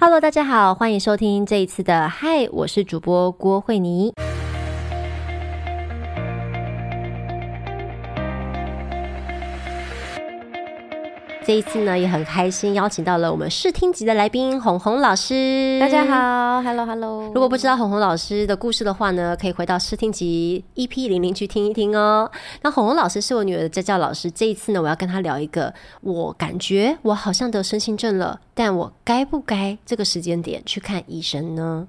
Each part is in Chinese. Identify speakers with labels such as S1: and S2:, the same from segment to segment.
S1: Hello，大家好，欢迎收听这一次的嗨，我是主播郭慧妮。这一次呢，也很开心邀请到了我们试听级的来宾红红老师。
S2: 大家好，Hello Hello。
S1: 如果不知道红红老师的故事的话呢，可以回到试听级 EP 零零去听一听哦。那红红老师是我女儿的家教老师，这一次呢，我要跟她聊一个，我感觉我好像得身心症了，但我该不该这个时间点去看医生呢？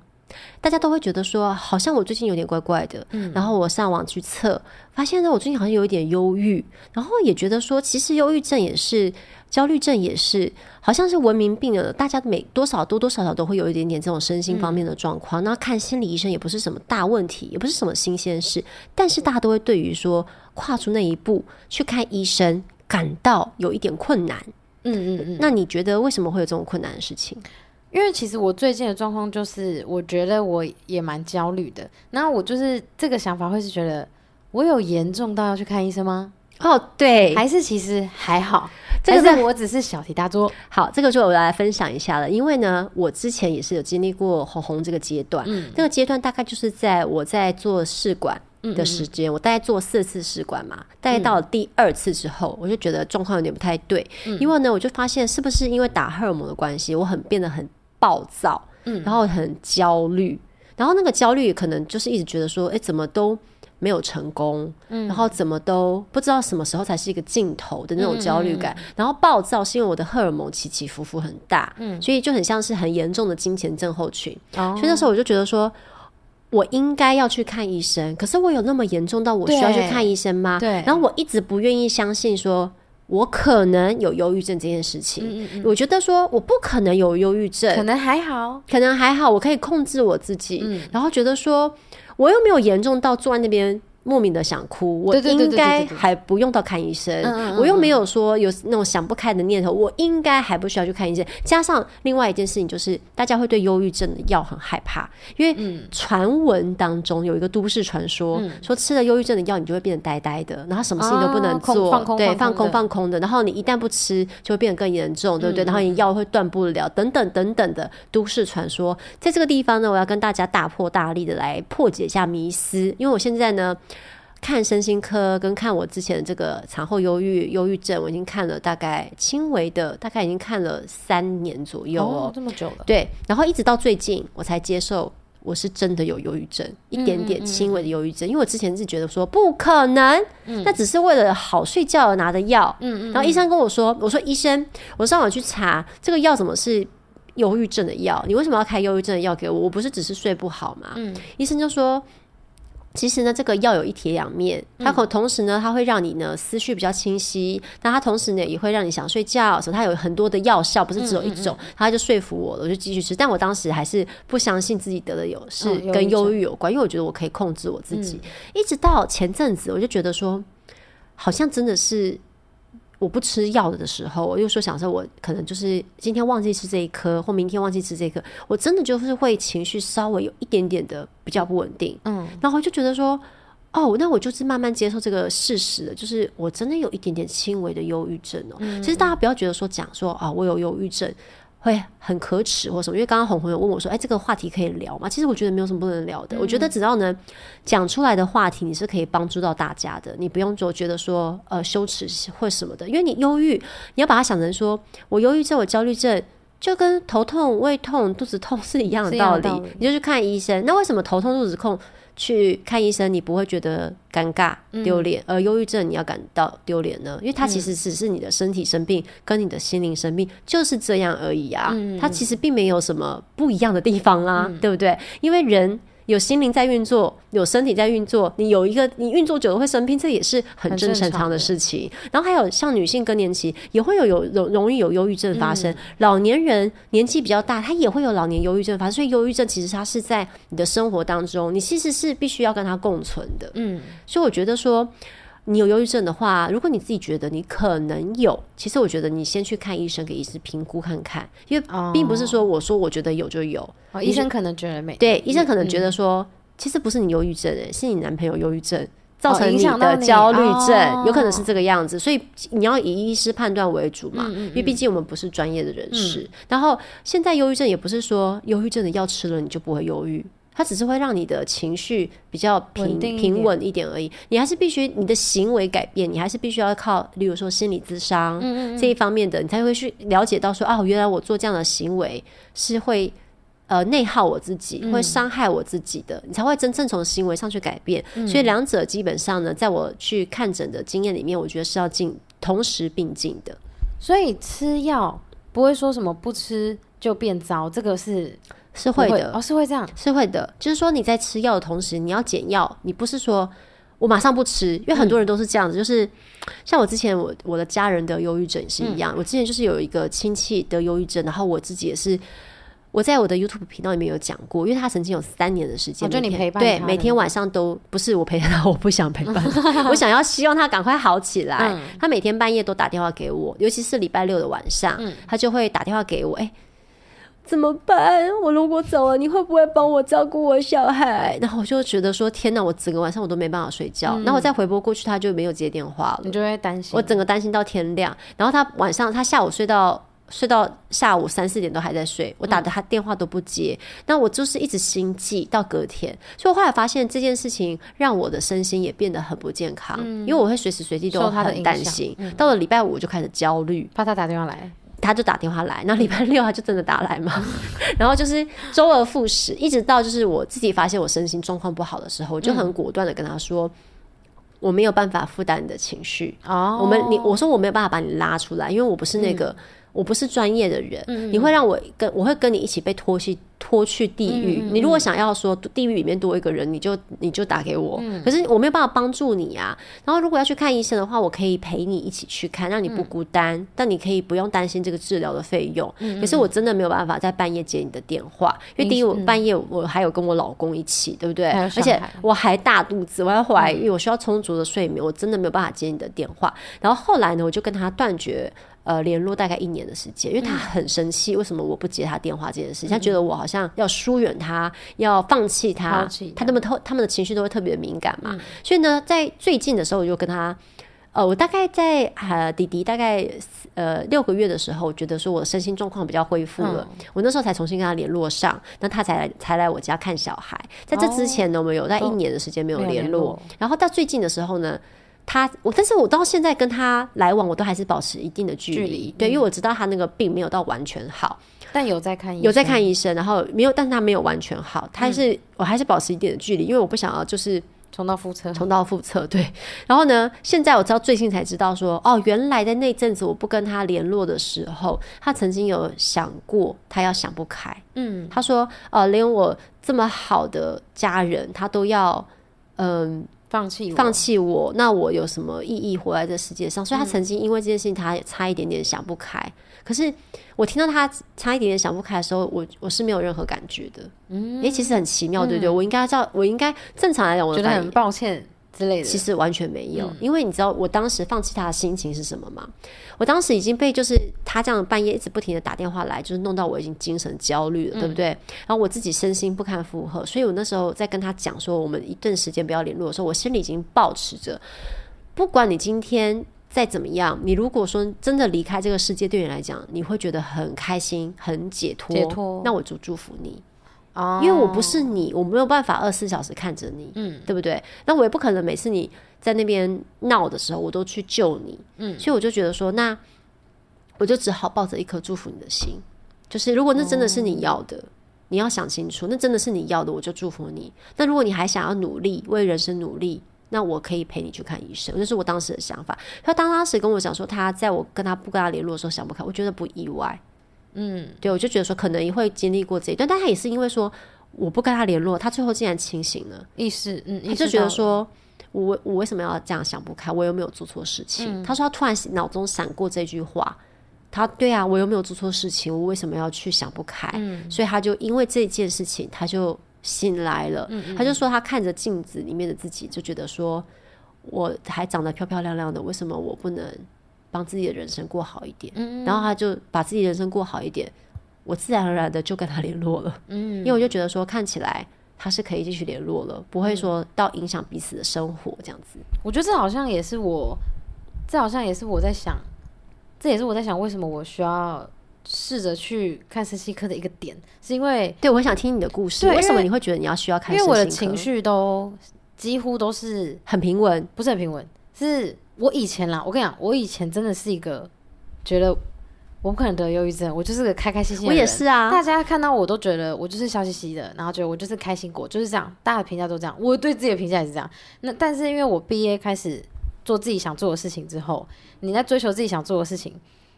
S1: 大家都会觉得说，好像我最近有点怪怪的，嗯，然后我上网去测，发现呢，我最近好像有一点忧郁，然后也觉得说，其实忧郁症也是，焦虑症也是，好像是文明病了。大家每多少多多少少都会有一点点这种身心方面的状况。那看心理医生也不是什么大问题，也不是什么新鲜事，但是大家都会对于说跨出那一步去看医生感到有一点困难。嗯嗯嗯。那你觉得为什么会有这种困难的事情？
S2: 因为其实我最近的状况就是，我觉得我也蛮焦虑的。那我就是这个想法，会是觉得我有严重到要去看医生吗？
S1: 哦，对，
S2: 还是其实还好。这个是我只是小题大做。
S1: 好，这个就我来分享一下了。因为呢，我之前也是有经历过红红这个阶段。嗯，那个阶段大概就是在我在做试管的时间，我大概做四次试管嘛，大概到了第二次之后，我就觉得状况有点不太对。因为呢，我就发现是不是因为打荷尔蒙的关系，我很变得很。暴躁，嗯，然后很焦虑，然后那个焦虑可能就是一直觉得说，哎，怎么都没有成功，嗯，然后怎么都不知道什么时候才是一个尽头的那种焦虑感。然后暴躁是因为我的荷尔蒙起起伏伏很大，嗯，所以就很像是很严重的金钱症候群。所以那时候我就觉得说，我应该要去看医生，可是我有那么严重到我需要去看医生吗？
S2: 对。
S1: 然后我一直不愿意相信说。我可能有忧郁症这件事情，我觉得说我不可能有忧郁症，
S2: 可能还好，
S1: 可能还好，我可以控制我自己，然后觉得说我又没有严重到坐在那边。莫名的想哭，我应该还不用到看医生，我又没有说有那种想不开的念头，我应该还不需要去看医生。加上另外一件事情，就是大家会对忧郁症的药很害怕，因为传闻当中有一个都市传说，说吃了忧郁症的药，你就会变得呆呆的，然后什么事情都不能做，对，放空放空的。然后你一旦不吃，就会变得更严重，对不对？然后你药会断不了，等等等等的都市传说。在这个地方呢，我要跟大家大破大立的来破解一下迷思，因为我现在呢。看身心科跟看我之前的这个产后忧郁、忧郁症，我已经看了大概轻微的，大概已经看了三年左右
S2: 哦，这么久了。
S1: 对，然后一直到最近，我才接受我是真的有忧郁症，一点点轻微的忧郁症。因为我之前是觉得说不可能，那只是为了好睡觉而拿的药。嗯嗯。然后医生跟我说：“我说医生，我上网去查这个药怎么是忧郁症的药？你为什么要开忧郁症的药给我？我不是只是睡不好吗？”嗯。医生就说。其实呢，这个药有一体两面，它可同时呢，它会让你呢思绪比较清晰，那它同时呢也会让你想睡觉。所以它有很多的药效，不是只有一种。他就说服我了，我就继续吃。但我当时还是不相信自己得的有是跟忧郁有关，因为我觉得我可以控制我自己。一直到前阵子，我就觉得说，好像真的是。我不吃药的时候，我又说想说，我可能就是今天忘记吃这一颗，或明天忘记吃这一颗，我真的就是会情绪稍微有一点点的比较不稳定，嗯，然后就觉得说，哦，那我就是慢慢接受这个事实了，就是我真的有一点点轻微的忧郁症哦。其实大家不要觉得说讲说啊，我有忧郁症。会很可耻或什么，因为刚刚红红有问我说：“哎，这个话题可以聊吗？”其实我觉得没有什么不能聊的。我觉得只要能讲出来的话题，你是可以帮助到大家的。你不用做觉得说呃羞耻或什么的，因为你忧郁，你要把它想成说我忧郁症、我焦虑症，就跟头痛、胃痛、肚子痛是一样的道理。你就去看医生。那为什么头痛、肚子痛？去看医生，你不会觉得尴尬丢脸，而忧郁症你要感到丢脸呢？因为它其实只是你的身体生病，跟你的心灵生病就是这样而已啊。它其实并没有什么不一样的地方啦，对不对？因为人。有心灵在运作，有身体在运作，你有一个你运作久了会生病，这也是很正常的事情。然后还有像女性更年期也会有有容容易有忧郁症发生，老年人年纪比较大，他也会有老年忧郁症发生。所以忧郁症其实它是在你的生活当中，你其实是必须要跟它共存的。嗯，所以我觉得说。你有忧郁症的话，如果你自己觉得你可能有，其实我觉得你先去看医生，给医师评估看看，因为并不是说我说我觉得有就有，
S2: 医生可能觉得没。
S1: 对，医生可能觉得说，其实不是你忧郁症，诶，是你男朋友忧郁症，造成你的焦虑症，
S2: 哦。
S1: 有可能是这个样子，所以你要以医师判断为主嘛，
S2: 嗯
S1: 因为毕竟我们不是专业的人士。然后现在忧郁症也不是说忧郁症的药吃了你就不会忧郁。它只是会让你的情绪比较平平稳一点而已，你还是必须你的行为改变，你还是必须要靠，例如说心理咨商
S2: 嗯。
S1: 这一方面的，你才会去了解到说啊，原来我做这样的行为是会呃内耗我自己，
S2: 嗯。
S1: 会伤害我自己的，你才会真正从行为上去改变。
S2: 嗯。
S1: 所以两者基本上呢，在我去看诊的经验里面，我觉得是要进同时并进的。
S2: 所以吃药不会说什么不吃就变糟，这个是
S1: 是会的，
S2: 不哦，是会这样。
S1: 是会的。就是说你在吃药的同时，你要减药，你不是说我马上不吃，因为很多人都是这样子，就是像我之前我我的家人得忧郁症也是一样，我之前就是有一个亲戚得忧郁症，然后我自己也是。我在我的 YouTube 频道里面有讲过，因为他曾经有三年的时间，
S2: 哦就你陪伴
S1: 对每天晚上都不是我陪他，我不想陪伴他，我想要希望他赶快好起来。
S2: 嗯
S1: 他每天半夜都打电话给我，尤其是礼拜六的晚上，
S2: 嗯
S1: 他就会打电话给我，哎、怎么办？我如果走了，你会不会帮我照顾我小孩？然后我就觉得说，天哪，我整个晚上我都没办法睡觉。然后我再回拨过去，他就没有接电话了
S2: 你。就会担心。
S1: 我整个担心到天亮。然后他晚上，他下午睡到睡到下午三四点都还在睡，我打的他电话都不接。那我就是一直心悸到隔天，所以我后来发现这件事情让我的身心也变得很不健康，因为我会随时随地都很担心。到了礼拜五我就开始焦虑，
S2: 怕他打电话来，
S1: 他就打电话来，那礼拜 六他就真的打来嘛，然后就是周而复始，一直到就是我自己发现我身心状况不好的时候，我就很果断的跟他说。我没有办法负担你的情绪，
S2: 哦。
S1: 我们你我说我没有办法把你拉出来，因为我不是那个、我不是专业的人，你会让我跟我会跟你一起被拖去拖去地狱。你如果想要说地狱里面多一个人，你就你就打给我，可是我没有办法帮助你啊。然后如果要去看医生的话，我可以陪你一起去看，让你不孤单，但你可以不用担心这个治疗的费用。可是我真的没有办法在半夜接你的电话，因为第一我半夜我还有跟我老公一起，对不对？而且我还大肚子，我要怀孕，我需要充足的睡眠，我真的没有办法接你的电话。然后后来呢，我就跟他断绝。呃，联络大概一年的时间，因为他很生气，为什么我不接他电话这件事情？他觉得我好像要疏远他，要放弃他，他那么特他们的情绪都会特别敏感嘛。所以呢，在最近的时候，我就跟他，呃，我大概在呃弟弟大概呃六个月的时候，我觉得说我身心状况比较恢复了，我那时候才重新跟他联络上，那他才来才来我家看小孩。在这之前呢，我们有在一年的时间没有联络
S2: 联络，
S1: 然后到最近的时候呢。他我，但是我到现在跟他来往，我都还是保持一定的距离，
S2: 距离
S1: 对，因为我知道他那个病没有到完全好，
S2: 但有在看医生，
S1: 有在看医生，然后没有，但是他没有完全好，他还是、我还是保持一定的距离，因为我不想要就是
S2: 重蹈覆辙。
S1: 重蹈覆辙，对。然后呢，现在我知道最近才知道说，哦，原来在那阵子我不跟他联络的时候，他曾经有想过他要想不开，
S2: 嗯，
S1: 他说，呃，连我这么好的家人，他都要，嗯、
S2: 放弃我
S1: 放弃我，那我有什么意义活在这世界上？所以他曾经因为这件事情，他也差一点点想不开。可是我听到他差一点点想不开的时候，我我是没有任何感觉的。嗯，诶，其实很奇妙，对不对？我应该叫，我应该正常来讲，我
S2: 觉得很抱歉之类的。
S1: 其实完全没有，因为你知道我当时放弃他的心情是什么吗？我当时已经被就是他这样半夜一直不停的打电话来，就是弄到我已经精神焦虑了，对不对？然后我自己身心不堪负荷，所以我那时候在跟他讲说我们一段时间不要联络的时候，我心里已经保持着，不管你今天。再怎么样，你如果说真的离开这个世界，对你来讲，你会觉得很开心、很解脱，
S2: 解脱
S1: 那我就祝福你。
S2: 哦，
S1: 因为我不是你，我没有办法二十四小时看着你，嗯，对不对？那我也不可能每次你在那边闹的时候，我都去救你，嗯，所以我就觉得说，那我就只好抱着一颗祝福你的心，就是如果那真的是你要的，你要想清楚，那真的是你要的，我就祝福你。那如果你还想要努力，为人生努力。那我可以陪你去看医生，这是我当时的想法。他当当时跟我讲说，他在我跟他不跟他联络的时候想不开，我觉得不意外。
S2: 嗯，
S1: 对，我就觉得说可能也会经历过这一段，但他也是因为说我不跟他联络，他最后竟然清醒了，
S2: 意识，嗯，
S1: 他就觉得说我我为什么要这样想不开？我又没有做错事情。他说他突然脑中闪过这句话，他对啊，我又没有做错事情，我为什么要去想不开？所以他就因为这件事情，他就醒来了。他就说他看着镜子里面的自己，就觉得说我还长得漂漂亮亮的，为什么我不能帮自己的人生过好一点？然后他就把自己人生过好一点，我自然而然的就跟他联络了。
S2: 嗯，
S1: 因为我就觉得说，看起来他是可以继续联络了，不会说到影响彼此的生活这样子。
S2: 我觉得这好像也是我，这好像也是我在想，这也是我在想为什么我需要试着去看身心科的一个点，是因为
S1: 对我很想听你的故事，为什么你会觉得你要需要看
S2: 因为？我的情绪都几乎都是
S1: 很平稳，
S2: 不是很平稳，是我以前啦，我跟你讲，我以前真的是一个觉得我不可能得忧郁症，我就是个开开心心的
S1: 我
S2: 人。
S1: 也是啊。
S2: 大家看到我都觉得我就是笑嘻嘻的，然后觉得我就是开心果，就是这样，大家的评价都这样，我对自己的评价也是这样。那但是因为我毕业开始做自己想做的事情之后，你在追求自己想做的事情，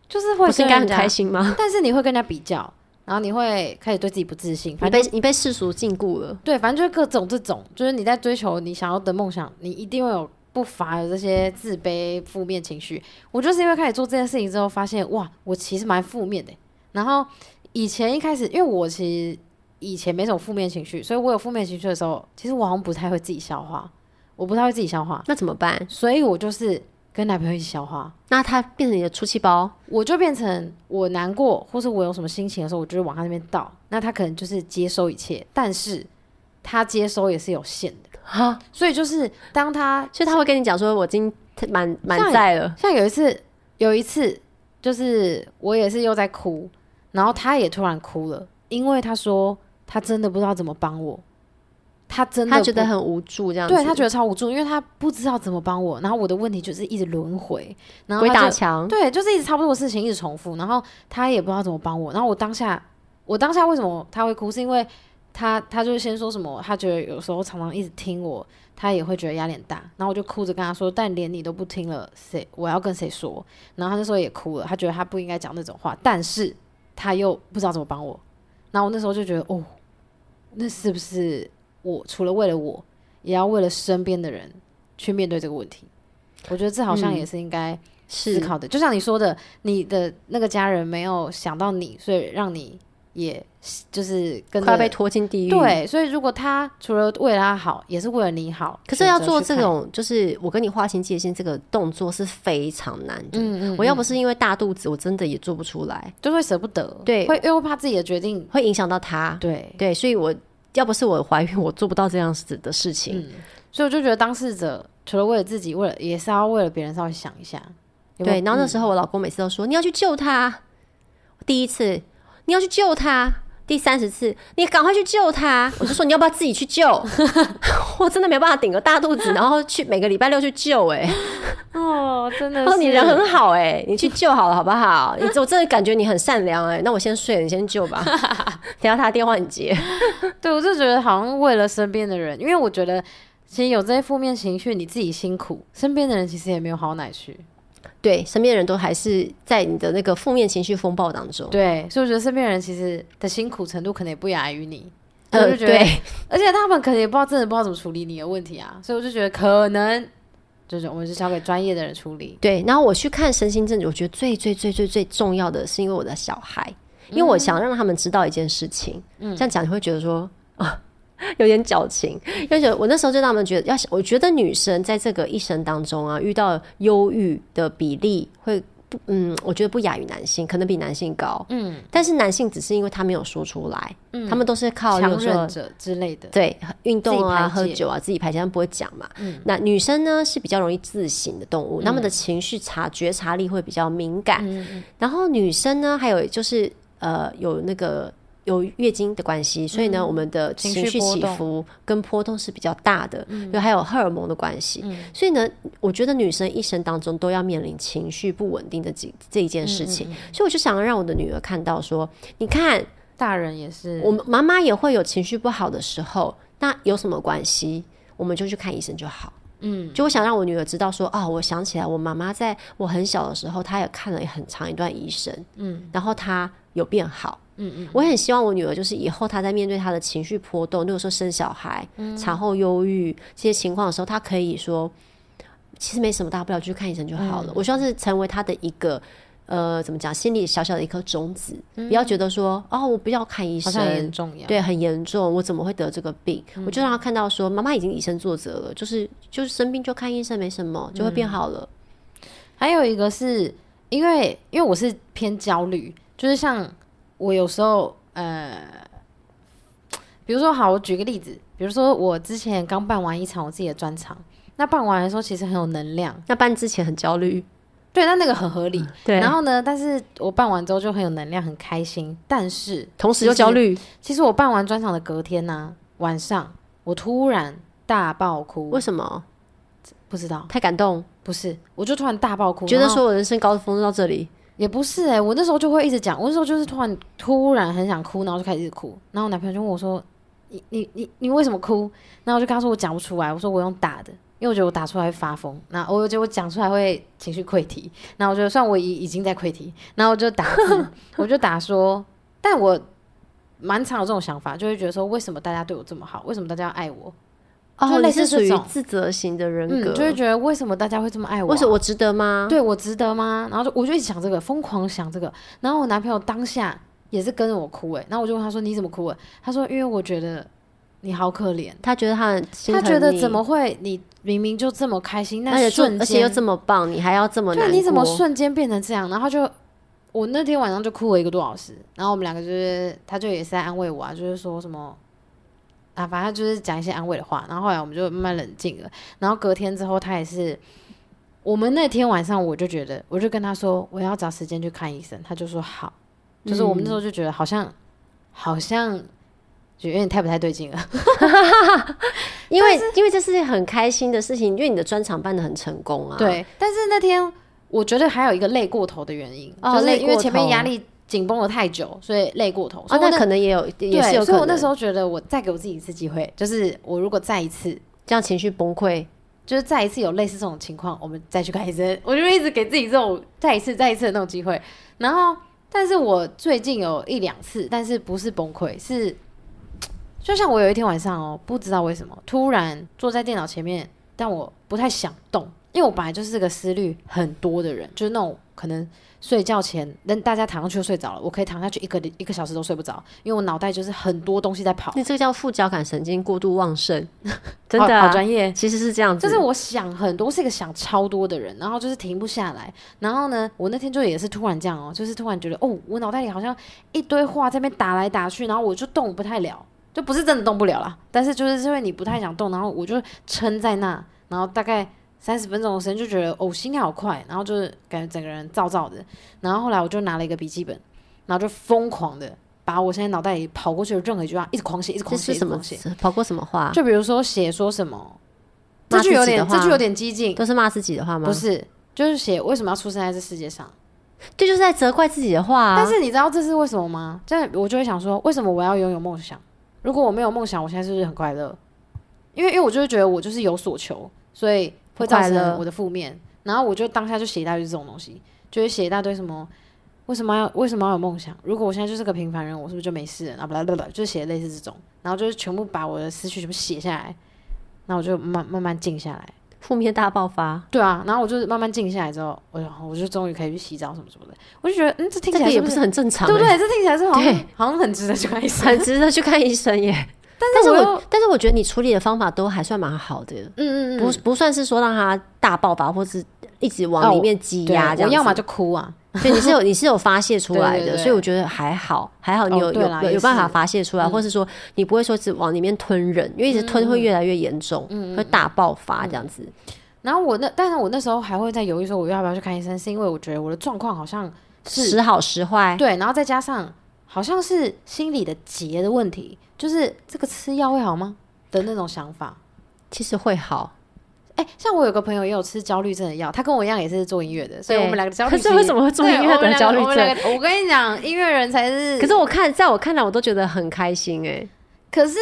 S2: 就是会
S1: 不是应该很
S2: 人家
S1: 开心吗？
S2: 但是你会跟人家比较，然后你会开始对自己不自信，
S1: 你
S2: 反正
S1: 被你被世俗禁锢了，
S2: 对，反正就是各种这种，就是你在追求你想要的梦想，你一定会有不乏有这些自卑、负面情绪。我就是因为开始做这件事情之后，发现哇，我其实蛮负面的。然后以前一开始，因为我其实以前没什么负面情绪，所以我有负面情绪的时候，其实我好像不太会自己消化，我不太会自己消化，
S1: 那怎么办？
S2: 所以我就是跟男朋友一起消化。
S1: 那他变成你的出气包，
S2: 我就变成我难过，或是我有什么心情的时候，我就会往他那边倒。那他可能就是接收一切，但是他接收也是有限的。
S1: 哈，
S2: 所以就是当他
S1: 所以他会跟你讲说，我今天满满载了，
S2: 像有一次，有一次就是我也是又在哭，然后他也突然哭了，因为他说他真的不知道怎么帮我，他真的
S1: 他觉得很无助，这样子，
S2: 对他觉得超无助，因为他不知道怎么帮我，然后我的问题就是一直轮回，然后
S1: 鬼打墙，
S2: 对，就是一直差不多的事情一直重复，然后他也不知道怎么帮我，然后我当下，我当下为什么他会哭，是因为他他就是先说什么，他觉得有时候常常一直听我，他也会觉得压力很大，然后我就哭着跟他说，但连你都不听了，谁我要跟谁说？然后他那时候也哭了，他觉得他不应该讲那种话，但是他又不知道怎么帮我，然后我那时候就觉得，哦，那是不是我除了为了我，也要为了身边的人去面对这个问题？我觉得这好像
S1: 嗯
S2: 也是应该。思考的，就像你说的，你的那个家人没有想到你，所以让你也就是跟着
S1: 快要被拖进地狱。，
S2: 对，所以如果他除了为了他好，也是为了你好，
S1: 可是要做这种，就是我跟你划清界限这个动作是非常难的。
S2: 嗯嗯，
S1: 我要
S2: 嗯
S1: 不是因为大肚子，我真的也做不出来，
S2: 就会舍不得，
S1: 对。
S2: 会因为会怕自己的决定，
S1: 会影响到他。
S2: 对，
S1: 对，所以我要不是我怀孕，我做不到这样子的事情。
S2: 嗯，所以我就觉得当事者除了为了自己，为了也是要为了别人稍微想一下，有有？
S1: 对，然后那
S2: 嗯
S1: 时候我老公每次都说、你要去救他，第一次你要去救他，第三十次你赶快去救他，我就说你要不要自己去救？我真的没办法顶个大肚子，然后去每个礼拜六去救、欸，哎，
S2: 哦，真的
S1: 他说你人很好、欸，哎，你去救好了好不好？你我真的感觉你很善良、欸，哎，那我先睡了，你先救吧，等一下他电话你接。
S2: 对，我就觉得好像为了身边的人，因为我觉得其实有这些负面情绪，你自己辛苦，身边的人其实也没有好哪去。
S1: 对，身边人都还是在你的那个负面情绪风暴当中。
S2: 对，所以我觉得身边人其实的辛苦程度可能也不亚于你。所以我
S1: 呃，
S2: 就觉得，
S1: 对，
S2: 而且他们可能也不知道，真的不知道怎么处理你的问题啊。所以我就觉得可能就是我们是交给专业的人处理。
S1: 对，然后我去看身心症，我觉得最最最最最重要的是因为我的小孩，因为我想让他们知道一件事情。
S2: 嗯
S1: 这样讲你会觉得说啊，有点矫情，因为觉得我那时候就让他们觉得，要我觉得女生在这个一生当中啊，遇到忧郁的比例会不，嗯，我觉得不亚于男性，可能比男性高。
S2: 嗯，
S1: 但是男性只是因为他没有说出来，他们都是靠，例
S2: 强忍者之类的。
S1: 对，运动啊、喝酒啊，自己排解，他们不会讲嘛。
S2: 嗯
S1: 那女生呢是比较容易自省的动物，他们的情绪察觉察力会比较敏感。
S2: 嗯
S1: 然后女生呢，还有就是呃有那个有月经的关系，所以呢，我们的
S2: 嗯情
S1: 情绪起伏跟波动是比较大的，
S2: 嗯
S1: 因为还有荷尔蒙的关系。所以呢，我觉得女生一生当中都要面临情绪不稳定的这这一件事情。
S2: 嗯
S1: 所以我就想让我的女儿看到说，你看。
S2: 大人也是，
S1: 我们妈妈也会有情绪不好的时候，那有什么关系？我们就去看医生就好。
S2: 嗯，
S1: 就我想让我女儿知道说，哦，我想起来，我妈妈在我很小的时候，她也看了很长一段医生，
S2: 嗯，
S1: 然后她有变好。
S2: 嗯嗯，
S1: 我也很希望我女儿就是以后她在面对她的情绪波动，例如说生小孩、
S2: 嗯
S1: 产后忧郁这些情况的时候，她可以说，其实没什么大不了，就去看医生就好了。
S2: 嗯
S1: 我希望是成为她的一个。呃，怎么讲？心里小小的一颗种子，不要觉得说，哦，我不要看医生，
S2: 很重。
S1: 对，很严重，我怎么会得这个病？
S2: 嗯
S1: 我就让他看到说，妈妈已经以身作则了，就是就是生病就看医生，没什么，就会变好了。
S2: 还有一个是因为因为我是偏焦虑，就是像我有时候呃，比如说，好，我举个例子，比如说我之前刚办完一场我自己的专场，那办完的时候其实很有能量，
S1: 那办之前很焦虑，
S2: 对，那那个很合理。
S1: 对，
S2: 然后呢，但是我办完之后就很有能量，很开心，但是
S1: 同时又焦虑。
S2: 其实我办完专场的隔天呢，晚上我突然大爆哭，
S1: 为什么？
S2: 不知道，
S1: 太感动。
S2: 不是，我就突然大爆哭，
S1: 觉得说我人生高峰到这里。
S2: 也不是哎，我那时候就会一直讲，我那时候就是突然突然很想哭，然后就开始哭，然后我男朋友就问我说：“你你你你为什么哭？”然后我就跟他说：“我讲不出来。”我说：“我用打的，因为我觉得我打出来会发疯，那我觉得我讲出来会情绪溃堤。然后我觉得算我已已经在溃堤，然后我就打，我就打说，但我蛮常有这种想法，就会觉得说，为什么大家对我这么好？为什么大家要爱我？”
S1: 哦，类似属于自责型的人格，
S2: 就会觉得为什么大家会这么爱我？
S1: 为什么我值得吗？
S2: 对我值得吗？然后就我就一直想这个，疯狂想这个。然后我男朋友当下也是跟着我哭诶，然后我就问他说：“你怎么哭？”他说：“因为我觉得你好可怜。”
S1: 他觉得他很
S2: 他觉得怎么会？你明明就这么开心，那瞬
S1: 间而且又这么棒，你还要这么对？
S2: 你怎么瞬间变成这样？然后就我那天晚上就哭了一个多小时。然后我们两个就是他就也是在安慰我啊，就是说什么。啊，反正就是讲一些安慰的话，然后后来我们就慢慢冷静了。然后隔天之后，他也是，我们那天晚上我就觉得，我就跟他说我要找时间去看医生，他就说好。就是我们那时候就觉得好像好像就有点太不太对劲了，
S1: 因为因为这是件很开心的事情，因为你的专场办的很成功啊。
S2: 对，但是那天我觉得还有一个累过头的原因，就是因为前面压力。紧绷了太久，所以累过头。
S1: 啊，那可能也有，也是有。
S2: 所以我那时候觉得，我再给我自己一次机会，就是我如果再一次
S1: 这样情绪崩溃，
S2: 就是再一次有类似这种情况，我们再去看医生。我就一直给自己这种再一次、再一次的那种机会。然后，但是我最近有一两次，但是不是崩溃，是就像我有一天晚上哦，不知道为什么突然坐在电脑前面，但我不太想动，因为我本来就是个思虑很多的人，就是那种可能。睡觉前，等大家躺上去就睡着了，我可以躺下去一个一个小时都睡不着，因为我脑袋就是很多东西在跑。
S1: 你这个叫副交感神经过度旺盛，真的
S2: 好专业。
S1: 其实是这样子，
S2: 就是我想很多，是一个想超多的人，然后就是停不下来。然后呢，我那天就也是突然这样哦，就是突然觉得哦，我脑袋里好像一堆话在那边打来打去，然后我就动不太了，就不是真的动不了了，但是就是因为你不太想动，然后我就撑在那，然后大概。三十分钟的时间就觉得哦，心跳好快，然后就是感觉整个人燥燥的。然后后来我就拿了一个笔记本，然后就疯狂的把我现在脑袋里跑过去的任何一句话一直狂写，一直狂写，
S1: 什么
S2: 写？
S1: 跑过什么话？
S2: 就比如说写说什么，这句有点，这句有点激进，
S1: 都是骂自己的话吗？
S2: 不是，就是写为什么要出生在这世界上，
S1: 这就是在责怪自己的话。
S2: 但是你知道这是为什么吗？这我就会想说，为什么我要拥有梦想？如果我没有梦想，我现在是不是很快乐？因为因为我就会觉得我就是有所求，所以。会造成我的负面，然后我就当下就写一大堆这种东西，就会写一大堆什么，为什么要为什么要有梦想？如果我现在就是个平凡人，我是不是就没事了？啊不啦不啦，就写类似这种，然后就是全部把我的思绪全部写下来，那我就慢慢慢静下来，
S1: 负面大爆发。
S2: 对啊，然后我就慢慢静下来之后，我我就终于可以去洗澡什么什么的，我就觉得嗯，这听起来
S1: 也不是很正常，
S2: 对不对？这听起来是好像好像很值得去看医生，
S1: 很值得去看医生耶。但是我但是我觉得你处理的方法都还算蛮好的，嗯嗯嗯，不不算是说让他大爆发或是一直往里面积压这样，
S2: 我要么就哭啊，
S1: 所以你是有 你是有发泄出来的，所以我觉得还好还好，你有有有办法发泄出来，或是说你不会说只往里面吞忍，因为一直吞会越来越严重，会大爆发这样子。
S2: 然后我那但是我那时候还会在犹豫说我要不要去看医生，是因为我觉得我的状况好像是
S1: 时好时坏，
S2: 对，然后再加上好像是心理的结的问题。就是这个吃药会好吗的那种想法，
S1: 其实会好。
S2: 哎，像我有个朋友也有吃焦虑症的药，他跟我一样也是做音乐的，所以我们两个焦虑。可
S1: 是为什么会做音乐的焦虑症？
S2: 我跟你讲，音乐人才是。
S1: 可是我看，在我看来，我都觉得很开心哎。
S2: 可是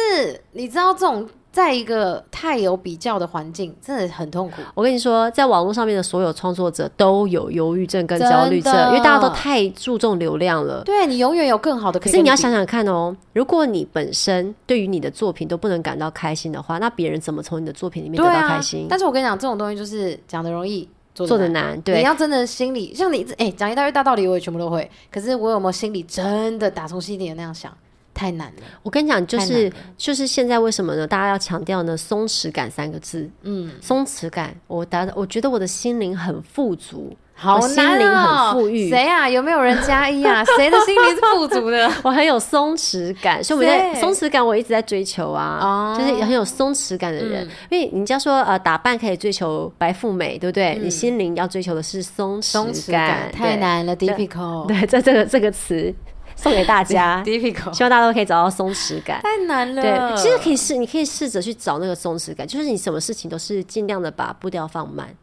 S2: 你知道这种。在一个太有比较的环境，真的很痛苦。
S1: 我跟你说，在网络上面的所有创作者都有忧郁症跟焦虑症，因为大家都太注重流量了。
S2: 对你永远有更好的。
S1: 可是你要想想看哦，如果你本身对于你的作品都不能感到开心的话，那别人怎么从你的作品里面得到开心？
S2: 但是我跟你讲，这种东西就是讲的容易，做
S1: 的难。对，
S2: 你要真的心里像你哎，讲一大堆大道理，我也全部都会。可是我有没有心里真的打从心底的那样想？太难了，
S1: 我跟你讲，就是就是现在为什么呢？大家要强调呢？松弛感三个字，嗯，松弛感，我达，我觉得我的心灵很富足，
S2: 好
S1: 心灵
S2: 难哦
S1: 很富裕
S2: 谁啊？有没有人加一啊？谁的心灵是富足的？
S1: 我很有松弛感，所以我在
S2: 对
S1: 松弛感我一直在追求啊，
S2: 哦
S1: 就是很有松弛感的人。因为人家说呃打扮可以追求白富美，对不对？你心灵要追求的是松
S2: 弛
S1: 感，
S2: 太。难了，difficult。
S1: 对，在这个这个词送给大家，，
S2: difficult
S1: 希望大家都可以找到松弛感。
S2: 太难了。
S1: 对，其实可以试，你可以试着去找那个松弛感，就是你什么事情都是尽量的把步调放慢，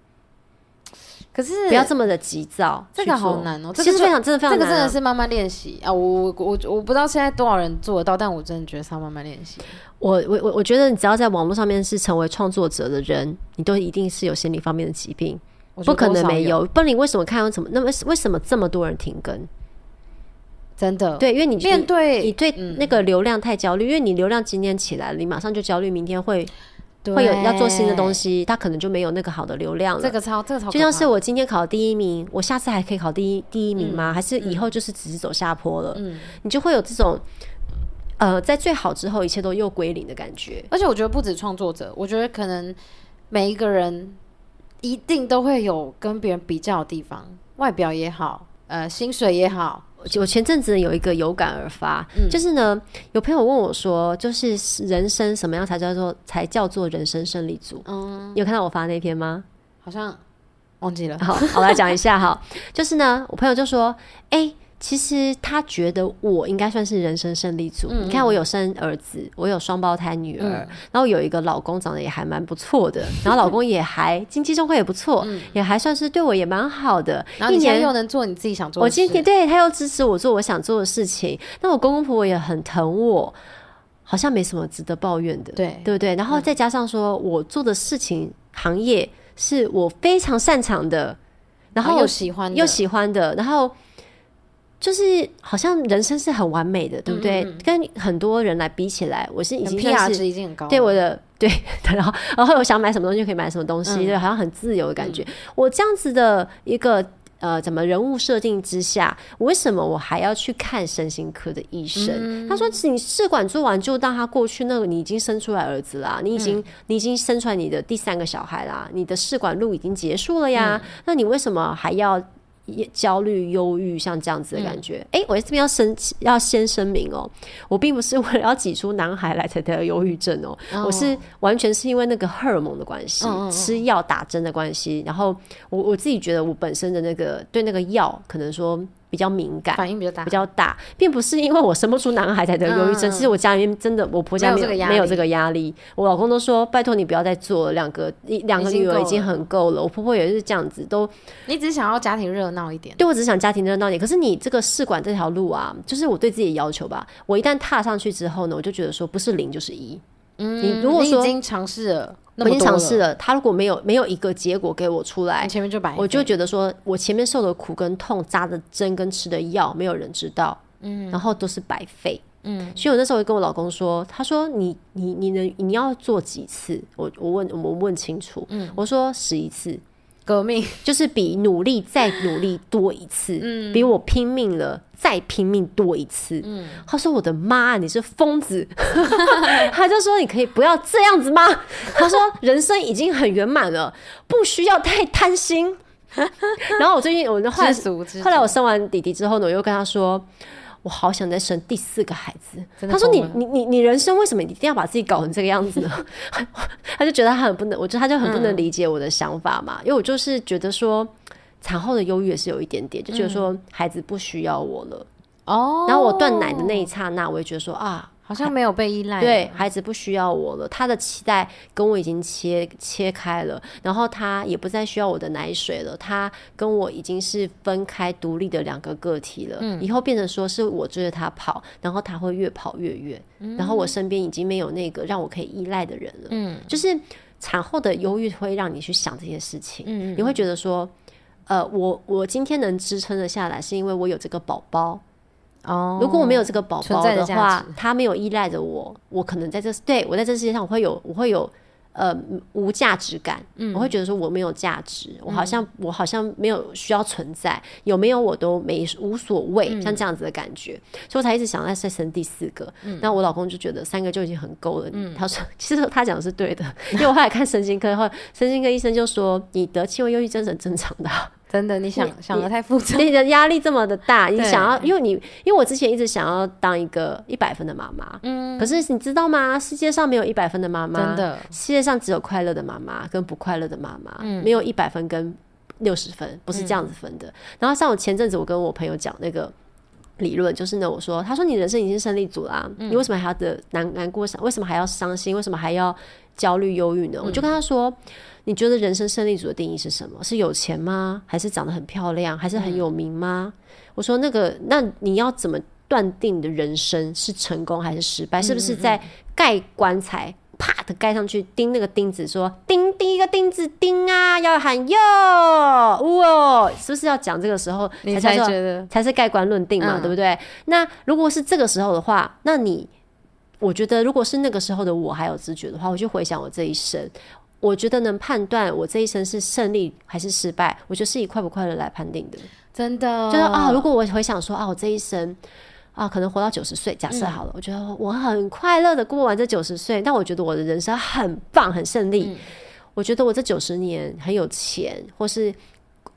S2: 可是
S1: 不要这么的急躁。
S2: 这个好难哦，
S1: 其实非常真的非常
S2: 这个真的是慢慢练习啊！我我我我不知道现在多少人做得到，但我真的觉得是要慢慢练习。
S1: 我我我我觉得你只要在网络上面是成为创作者的人，你都一定是有心理方面的疾病，不可能没有。不然你为什么看到怎么那么为什么这么多人停更？
S2: 真的。
S1: 对，因为你
S2: 面对
S1: 你对
S2: 嗯
S1: 那个流量太焦虑，因为你流量今天起来了，你马上就焦虑，明天会会有要做新的东西，他可能就没有那个好的流量了。
S2: 这个超这个超，
S1: 就像是我今天考第一名，我下次还可以考第一第一名
S2: 嗯
S1: 吗？还是以后就是只是走下坡了？嗯你就会有这种呃，在最好之后，一切都又归零的感觉。
S2: 而且我觉得不止创作者，我觉得可能每一个人一定都会有跟别人比较的地方，外表也好，呃，薪水也好，
S1: 我前阵子有一个有感而发，
S2: 嗯
S1: 就是呢，有朋友问我说，就是人生什么样才叫做才叫做人生胜利组？
S2: 嗯，
S1: 你有看到我发那篇吗？
S2: 好像忘记了。
S1: 好，我来讲一下哈，就是呢，我朋友就说，哎、其实他觉得我应该算是人生胜利组。你看，我有生儿子，我有双胞胎女儿，然后有一个老公长得也还蛮不错的，然后老公也还经济状况也不错，也还算是对我也蛮好的。
S2: 然后
S1: 一年
S2: 又能做你自己想做的事，
S1: 我今天对他又支持我做我想做的事情，那我公公婆婆也很疼我，好像没什么值得抱怨的，
S2: 对
S1: 对不对？然后再加上说我做的事情行业是我非常擅长的，然后
S2: 又喜欢的
S1: 又喜欢的，然后就是好像人生是很完美的，对不对？跟很多人来比起来，我是已经算
S2: PR
S1: 是
S2: 值已经很高，
S1: 对我的 对，然后然后我想买什么东西就可以买什么东西，对，好像很自由的感觉。我这样子的一个呃，怎么人物设定之下，为什么我还要去看身心科的医生？他说，你试管做完就当他过去，那个你已经生出来儿子啦，你已经、你已经生出来你的第三个小孩啦，你的试管路已经结束了呀，那你为什么还要？焦虑、忧郁，像这样子的感觉。哎、我这边要声要先声明哦，我并不是为了要挤出男孩来才得忧郁症哦，我是完全是因为那个荷尔蒙的关系，吃药打针的关系。然后我我自己觉得我本身的那个对那个药可能说比较敏感。
S2: 反应比较大
S1: 比。较大，并不是因为我生不出男孩才得忧郁症。其实我家里面真的，我婆家没
S2: 没有这个压力
S1: 没有这个压力。我老公都说：“拜托你不要再做了，两个一两个女儿已经很够了。”我婆婆也是这样子，都
S2: 你只是想要家庭热闹一点，
S1: 对我只是想家庭热闹一点，可是你这个试管这条路啊，就是我对自己的要求吧。我一旦踏上去之后呢，我就觉得说不是零就是一。
S2: 嗯，
S1: 你如果说
S2: 已经尝试了，那
S1: 我已经尝试了，他如果没有没有一个结果给我出来，
S2: 前面就白，
S1: 我就觉得说我前面受的苦跟痛、扎的针跟吃的药，没有人知道，嗯，然后都是白费。嗯，所以我那时候会跟我老公说，他说你你你能你要做几次？我我问我问清楚，嗯，我说十一次，
S2: 革命，
S1: 就是比努力再努力多一次，
S2: 嗯
S1: 比我拼命了再拼命多一次。他说：“我的妈，你是疯子！” 他就说：“你可以不要这样子吗？” 他说：“人生已经很圆满了，不需要太贪心。”然后我最近我后来
S2: 知足知足
S1: 后来我生完弟弟之后呢，我又跟他说。我好想再生第四个孩子。他说你：“你你你人生为什么一定要把自己搞成这个样子呢？” 他就觉得他很不能，我觉得他就很不
S2: 嗯
S1: 能理解我的想法嘛，因为我就是觉得说，产后的忧郁也是有一点点，就觉得说孩子不需要我了。
S2: 哦，
S1: 然后我断奶的那一刹那，我也觉得说啊，
S2: 好像没有被依赖，
S1: 对，孩子不需要我了，他的期待跟我已经切切开了，然后他也不再需要我的奶水了，他跟我已经是分开独立的两个个体了。以后变成说是我追着他跑，然后他会越跑越远，然后我身边已经没有那个让我可以依赖的人了。嗯，就是产后的忧郁会让你去想这些事情，
S2: 嗯
S1: 你会觉得说。呃，我我今天能支撑得下来，是因为我有这个宝宝，
S2: 哦，
S1: 如果我没有这个宝宝
S2: 的
S1: 话
S2: 值，
S1: 他没有依赖着我，我可能在这对我在这世界上我会有我会有呃无价值感，
S2: 嗯。
S1: 我会觉得说我没有价值，我好像我好像没有需要存在，有没有我都没无所谓，
S2: 嗯。
S1: 像这样子的感觉，所以我才一直想要再生第四个。
S2: 嗯。
S1: 那我老公就觉得三个就已经很够了，他说 其实他讲的是对的，因为我后来看神经科后，神经科医生就说你得轻微忧郁症是很正常的啊。
S2: 真的，你想想的太复杂。
S1: 你的压力这么的大，你想要，因为你因为我之前一直想要当一个一百分的妈妈，嗯，可是你知道吗？世界上没有一百分的妈妈，
S2: 真的
S1: 世界上只有快乐的妈妈跟不快乐的妈妈，
S2: 嗯
S1: 没有一百分跟六十分，不是这样子分的。然后像我前阵子我跟我朋友讲那个。理论就是呢，我说，他说你人生已经胜利组啦、
S2: 嗯
S1: 你为什么还要的难难过伤？为什么还要伤心？为什么还要焦虑、忧郁呢？
S2: 嗯
S1: 我就跟他说，你觉得人生胜利组的定义是什么？是有钱吗？还是长得很漂亮？还是很有名吗？我说那个，那你要怎么断定你的人生是成功还是失败？是不是在盖棺材？啪的盖上去，钉那个钉子，说钉第一个钉子钉啊，要喊哟哇，是不是要讲这个时候
S2: 你
S1: 才
S2: 才觉得
S1: 才是盖棺论定嘛，
S2: 嗯
S1: 对不对？那如果是这个时候的话，那你我觉得如果是那个时候的我还有知觉的话，我就回想我这一生。我觉得能判断我这一生是胜利还是失败，我觉得是以快不快乐来判定的。
S2: 真的
S1: 就是啊，如果我回想说啊，我这一生啊，可能活到九十岁，假设
S2: 嗯
S1: 好了，我觉得我很快乐的过完这九十岁，但我觉得我的人生很棒，很胜利。
S2: 嗯
S1: 我觉得我这九十年很有钱，或是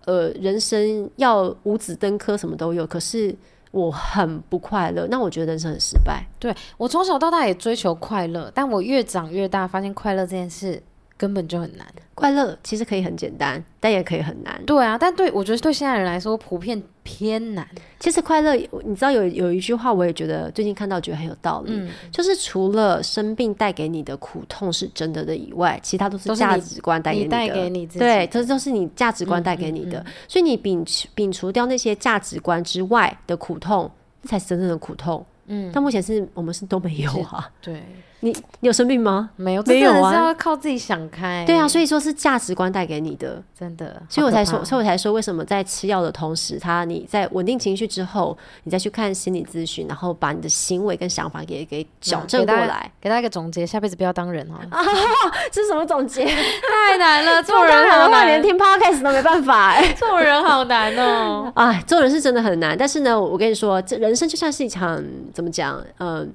S1: 呃，人生要五子登科，什么都有，可是我很不快乐，那我觉得人生很失败。
S2: 对我从小到大也追求快乐，但我越长越大，发现快乐这件事根本就很难。
S1: 快乐其实可以很简单，但也可以很难。
S2: 对啊，但对我觉得对现在人来说，普遍偏难。
S1: 其实快乐，你知道有有一句话，我也觉得最近看到觉得很有道理，
S2: 嗯
S1: 就是除了生病带给你的苦痛是真的的以外，其他都是价值观带给
S2: 你
S1: 的。
S2: 给你自己
S1: 对，这都是你价值观带给你的。
S2: 嗯
S1: 所以你摒除摒除掉那些价值观之外的苦痛，这才是真正的苦痛。
S2: 嗯，
S1: 但目前是我们是都没有啊。
S2: 对，
S1: 你你有生病吗？
S2: 没有，
S1: 没有啊
S2: 是要靠自己想开。
S1: 对啊，所以说是价值观带给你的。
S2: 真的，
S1: 所以我才说，所以我才说，为什么在吃药的同时，他你在稳定情绪之后，你再去看心理咨询，然后把你的行为跟想法给给矫正过来。
S2: 给大家一个总结，下辈子不要当人哈，
S1: 这是什么总结？
S2: 太难了，做
S1: 人
S2: 好
S1: 难，连，听 podcast 都没办法哎、
S2: 做人好难哦。
S1: 哎，做人是真的很难，但是呢，我跟你说，这人生就像是一场怎么讲，嗯、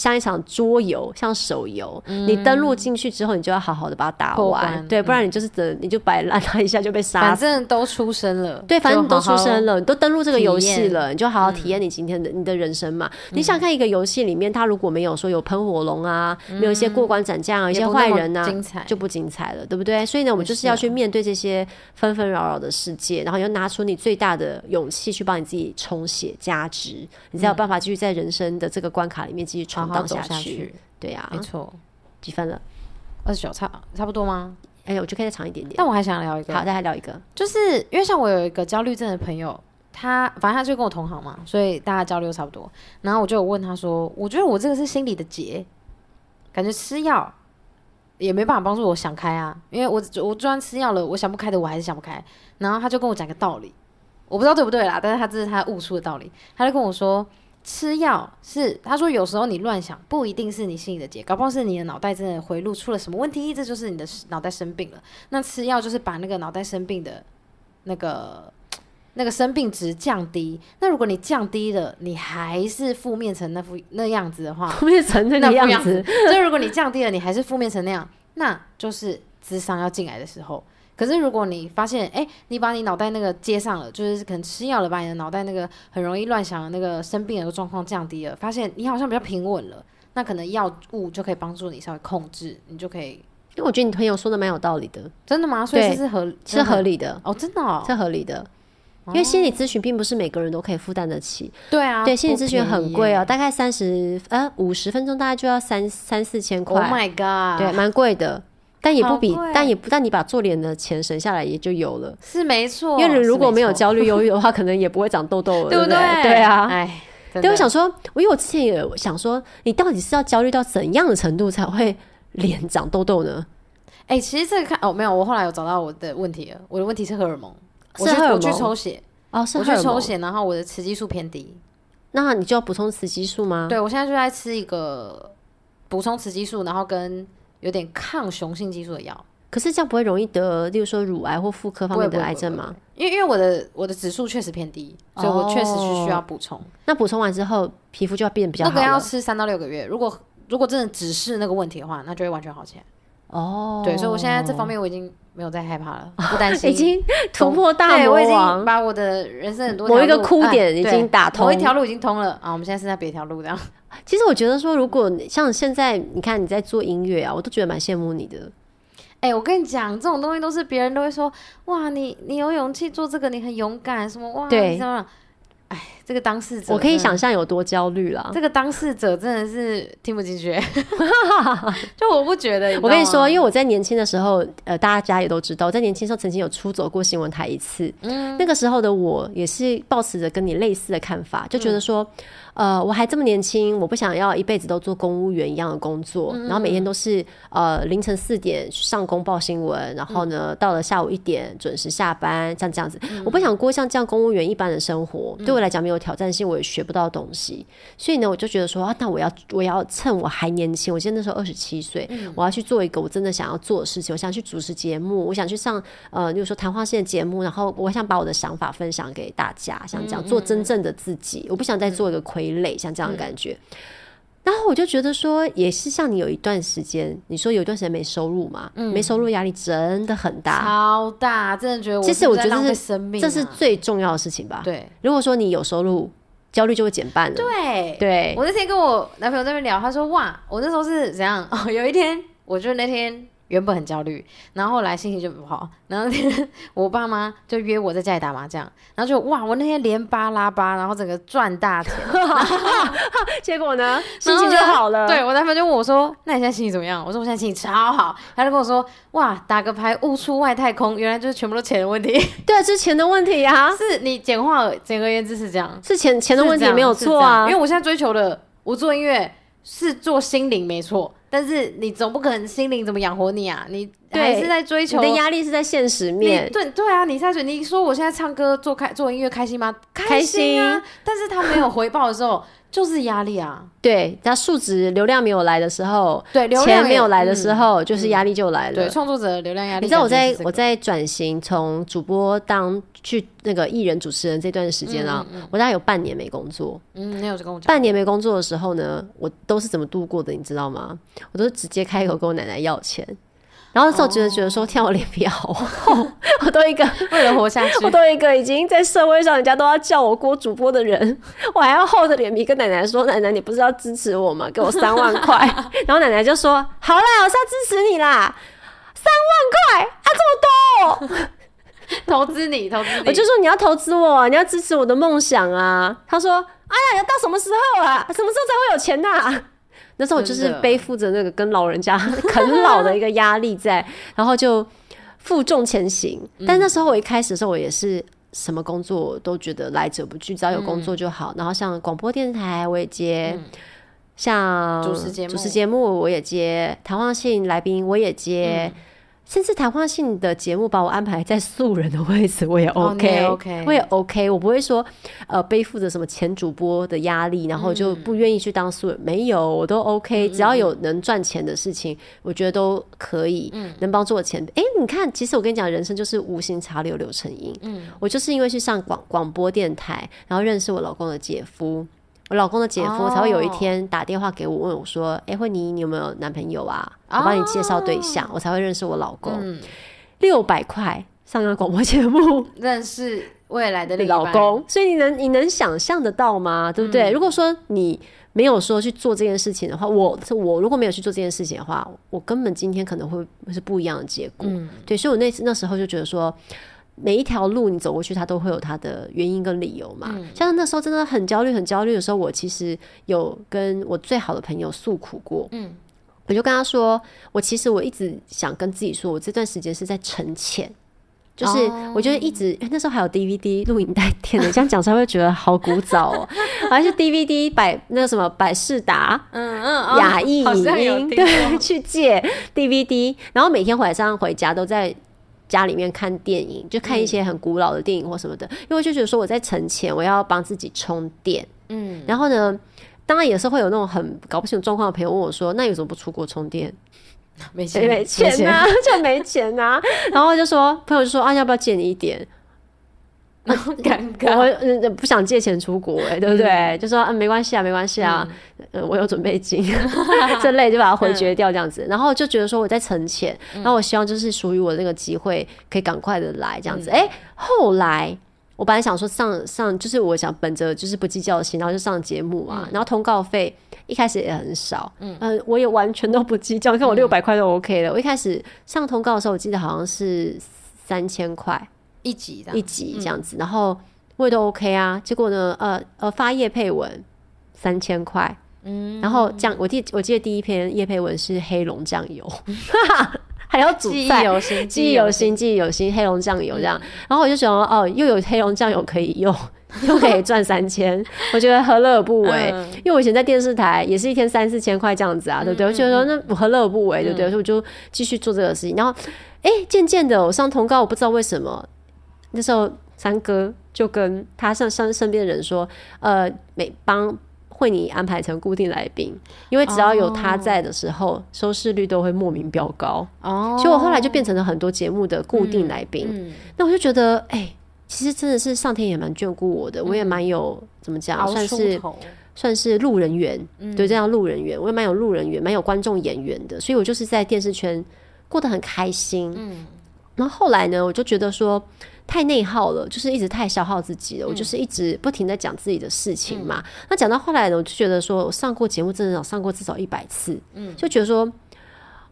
S1: 像一场桌游，像手游，你登录进去之后，你就要好好的把它打完，对，不然你就是等你就摆烂，它一下就被杀死。
S2: 反正都出生了，
S1: 对，反正你都出生了，你都登录这个游戏了，你就好好体验你今天的、你的人生嘛。你想看一个游戏里面，它如果没有说有喷火龙啊，没有一些过关斩将啊，一些坏人啊，
S2: 精彩。
S1: 就不精彩了，对不对？所以呢，我们就是是要
S2: 啊
S1: 去面对这些纷纷扰扰的世界，然后要拿出你最大的勇气去帮你自己充血加值，你才有办法继续在人生的这个关卡里面继续闯
S2: 好好走
S1: 荡下
S2: 下去。
S1: 对呀、
S2: 没错，
S1: 几分了？
S2: 二十九差差不多吗？
S1: 哎呀，我就可以再长一点点。
S2: 但我还想聊一个，
S1: 好，再来聊一个。
S2: 就是因为像我有一个焦虑症的朋友，他反正他就跟我同行嘛，所以大家交流差不多。然后我就有问他说，我觉得我这个是心理的结，感觉吃药也没办法帮助我想开啊，因为我我就算吃药了，我想不开的我还是想不开。然后他就跟我讲个道理，我不知道对不对啦，但是他这是他悟出的道理，他就跟我说。吃药是，他说有时候你乱想不一定是你心里的结，搞不好是你的脑袋真的回路出了什么问题，这就是你的脑袋生病了。那吃药就是把那个脑袋生病的那个那个生病值降低。那如果你降低了，你还是负面成那副那样子的话，
S1: 负面成那个样
S2: 子
S1: 子，，
S2: 所以如果你降低了，你还是负面成那样，那就是智商要进来的时候。可是如果你发现，哎、你把你脑袋那个接上了，就是可能吃药了，把你的脑袋那个很容易乱想的那个生病的状况降低了，发现你好像比较平稳了，那可能药物就可以帮助你稍微控制，你就可以
S1: 因为我觉得你朋友说的蛮有道理的，
S2: 真的吗？所以
S1: 对
S2: 这是合
S1: 是合理的，
S2: 哦，真的哦，
S1: 是合理的。因为心理咨询并不是每个人都可以负担得起，
S2: 对啊，
S1: 对，心理咨询很贵哦，大概三十呃五十分钟大概就要三三四千
S2: 块。Oh
S1: 块
S2: ，my god！
S1: 对，，蛮贵的。但也不比，但也不，但你把做脸的钱省下来也就有了。
S2: 是没错。
S1: 因为你如果没有，焦虑、忧郁的话，可能也不会长痘痘了，
S2: 对不对？
S1: 对啊。
S2: 哎，真
S1: 对，我想说，我因为我之前也想说，你到底是要焦虑到怎样的程度才会脸长痘痘呢？
S2: 哎、其实这个看哦，没有，我后来有找到我的问题了。我的问题是荷尔蒙，我去我去
S1: 是荷尔蒙
S2: 抽血，
S1: 哦，是
S2: 我。去抽血，然后我的雌激素偏低。
S1: 那你就要补充雌激素吗？
S2: 对我现在就在吃一个补充雌激素，然后跟有点抗雄性激素的药。
S1: 可是这样不会容易得，例如说乳癌或妇科方面的癌症吗？
S2: 因为因为我的我的指数确实偏低，所以我确实是需要补充。
S1: 那补充完之后，皮肤就要变得比较
S2: 那
S1: 好那。
S2: 个要吃三到六个月，如果如果真的只是那个问题的话，那就会完全好起来。
S1: 哦，
S2: 对，所以我现在这方面我已经没有再害怕了，不担心，
S1: 已经突破大
S2: 对我已经。把我的人生很多
S1: 某一个哭点已
S2: 对
S1: 经打通
S2: 某一条路已经通了啊，我们现在是在别条路这样。
S1: 其实我觉得说，如果像现在你看你在做音乐啊，我都觉得蛮羡慕你的。
S2: 哎、我跟你讲，这种东西都是别人都会说，哇，你你有勇气做这个，你很勇敢，什么哇，
S1: 对
S2: 你知道吗？哎，这个当事者，
S1: 我可以想，象有多焦虑啦。
S2: 这个当事者真的是听不进去，就我不觉得。
S1: 我跟你说，因
S2: 为
S1: 为我在年轻的时候，呃，大家也都知道，我在年轻时候曾经有出走过新闻台一次。
S2: 嗯。
S1: 那个时候的我也是抱持着跟你类似的看法，就觉得说，呃，我还这么年轻，我不想要一辈子都做公务员一样的工作，然后每天都是呃凌晨四点去上工报新闻，然后呢到了下午一点准时下班，像这样子，我不想过像这样公务员一般的生活，对我来讲没有挑战性，我也学不到东西，所以呢，我就觉得说，啊，那我要我要趁我还年轻，我记得那时候二十七岁，我要去做一个我真的想要做的事情，我想去主持节目，我想去上呃，例如说谈话性的节目，然后我想把我的想法分享给大家，想这样做真正的自己，我不想再做一个傀儡，像这样的感觉。然后我就觉得说，也是像你有一段时间，你说有一段时间没收入嘛，没收入压力真的很大，
S2: 超大，真的觉得我
S1: 其实
S2: 是
S1: 我觉得是
S2: 生命啊、
S1: 这是最重要的事情吧。
S2: 对
S1: 如果说你有收入，焦虑就会减半了。
S2: 对
S1: 对，
S2: 我那天跟我男朋友在那边聊，他说哇，我那时候是怎样？哦，有一天，我就那天原本很焦虑，然后后来心情就不好，然后我爸妈就约我在家里打麻将，然后就哇，我那天连扒拉巴，然后整个赚大钱，
S1: 结果呢，心情就好了。
S2: 对我男朋友就问我说：“那你现在心情怎么样？”我说：“我现在心情超好。”他就跟我说：“哇，打个牌悟出外太空，原来就是全部都钱的问题。
S1: 对啊，这是钱的问题啊，
S2: 是你简化而简而言之是这样，
S1: 是钱钱的问题没有错啊
S2: 因为。我现在追求的，我做音乐是做心灵没错，但是你总不可能心灵怎么养活你啊？你还是在追求
S1: 你的压力是在现实面，
S2: 对对啊，你在追你说我现在唱歌做开做音乐开心吗？开心啊！但是他没有回报的时候，就是压力啊。
S1: 对，它数值流量没有来的时候，
S2: 对，流量
S1: 钱没有来的时
S2: 嗯
S1: 候，就是压力就来了。
S2: 对创作者的流量压力。
S1: 你知道我在我在转型从主播当去那个艺人主持人这段时间啊，我大概有半年没工作。
S2: 嗯，你有跟我讲
S1: 半年没工作的时候呢，我都是怎么度过的，你知道吗？我都是直接开口跟我奶奶要钱。然后那时候觉得觉得说，天啊，我脸皮好厚，我都一个
S2: 为了活下去
S1: 我，都一个已经在社会上人家都要叫我郭主播的人，我还要厚着脸皮跟奶奶说：“奶奶，你不是要支持我吗？给我三万块。”然后奶奶就说：“好啦，我是要支持你啦，三万块啊，这么多哦、
S2: 投资你，投资你。
S1: 我就说你要投资我，你要支持我的梦想啊。他说：“哎呀，要到什么时候啊？什么时候才会有钱呐、那时候我就是背负着那个跟老人家 啃老的一个压力在，然后就负重前行。但那时候我一开始的时候，我也是什么工作都觉得来者不拒，只要有工作就好。然后像广播电台我也接，像
S2: 主持节目
S1: 主持节目我也接，谈话性来宾我也接。甚至谈话性的节目把我安排在素人的位置，我也 OK 我也 OK，我不会说呃背负着什么前主播的压力，然后就不愿意去当素人，没有，我都 OK，、只要有能赚钱的事情，我觉得都可以，能帮助我钱。哎、你看，其实我跟你讲，人生就是无心插柳柳成荫。嗯，我就是因为去上广广播电台，然后认识我老公的姐夫。我老公的姐夫
S2: 哦
S1: 才会有一天打电话给我，问我说：“哎、慧妮，你有没有男朋友啊？我帮你介绍对象。我才会认识我老公。六百块上个广播节目，
S2: 认识未来的
S1: 老公，所以你能你能想象得到吗？对不对？如果说你没有说去做这件事情的话，我我如果没有去做这件事情的话，我根本今天可能会会是不一样的结果。对，所以我那次那时候就觉得说。每一条路你走过去，它都会有它的原因跟理由嘛。像那时候真的很焦虑、很焦虑的时候，我其实有跟我最好的朋友诉苦过。嗯，我就跟他说，我其实我一直想跟自己说，我这段时间是在沉潜。就是我觉得一直、那时候还有 DVD 录影带店的，这样讲才会觉得好古早哦。还是 DVD 百那个什么百事达、
S2: 嗯嗯，
S1: 雅艺影
S2: 音
S1: 对去借 DVD，然后每天晚上回家都在家里面看电影，就看一些很古老的电影或什么的，因为就觉得说我在存钱，我要帮自己充电。
S2: 嗯，
S1: 然后呢，当然也是会有那种很搞不清楚状况的朋友问我说：“那有什么不出国充电？”
S2: 没钱
S1: 没钱啊，就没钱啊。然后就说朋友就说啊，要不要借你一点？
S2: 尴尬。
S1: 我呃不想借钱出国哎、对不对？就说嗯没关系啊，没关系啊，呃我有准备金 这类就把它回绝掉这样子，然后就觉得说我在存钱，然后我希望就是属于我那个机会可以赶快的来这样子。哎、后来我本来想说上上就是我想本着就是不计较的心，然后就上节目嘛，然后通告费一开始也很少，嗯、呃，我也完全都不计较，你看我六百块都 OK 了。我一开始上通告的时候，我记得好像是三千块。
S2: 一集的
S1: 一集这样子，然后我也都 OK 啊。结果呢，呃呃，发叶配文三千块，嗯，然后酱，我记我记得第一篇叶配文是黑龙酱油，还要煮
S2: 记忆
S1: 菜。
S2: 犹新，
S1: 记忆犹新，记忆犹新，黑龙酱油这样，然后我就想说，哦，又有黑龙酱油可以用，又可以赚三千，我觉得何乐而不为？
S2: 嗯
S1: 因为我以前在电视台也是一天三四千块这样子啊，对不对？我觉得说那我何乐而不为，对不对？所以我就继续做这个事情。然后，哎，渐渐的我上通告，我不知道为什么那时候三哥就跟他上身身边的人说，呃，每帮。会你安排成固定来宾，因为只要有他在的时候，收视率都会莫名飙高。
S2: 哦，
S1: 所以我后来就变成了很多节目的固定来宾。
S2: 嗯，
S1: 那我就觉得，哎、其实真的是上天也蛮眷顾我的，我也蛮有怎么讲，算是，算是路人缘，对，这样路人缘，我也蛮有路人缘，蛮有观众演员的，所以我就是在电视圈过得很开心。嗯，然后后来呢，我就觉得说太内耗了，就是一直太消耗自己了，我就是一直不停的讲自己的事情嘛。那讲到后来呢，我就觉得说我上过节目，真的上过至少一百次，嗯，就觉得说。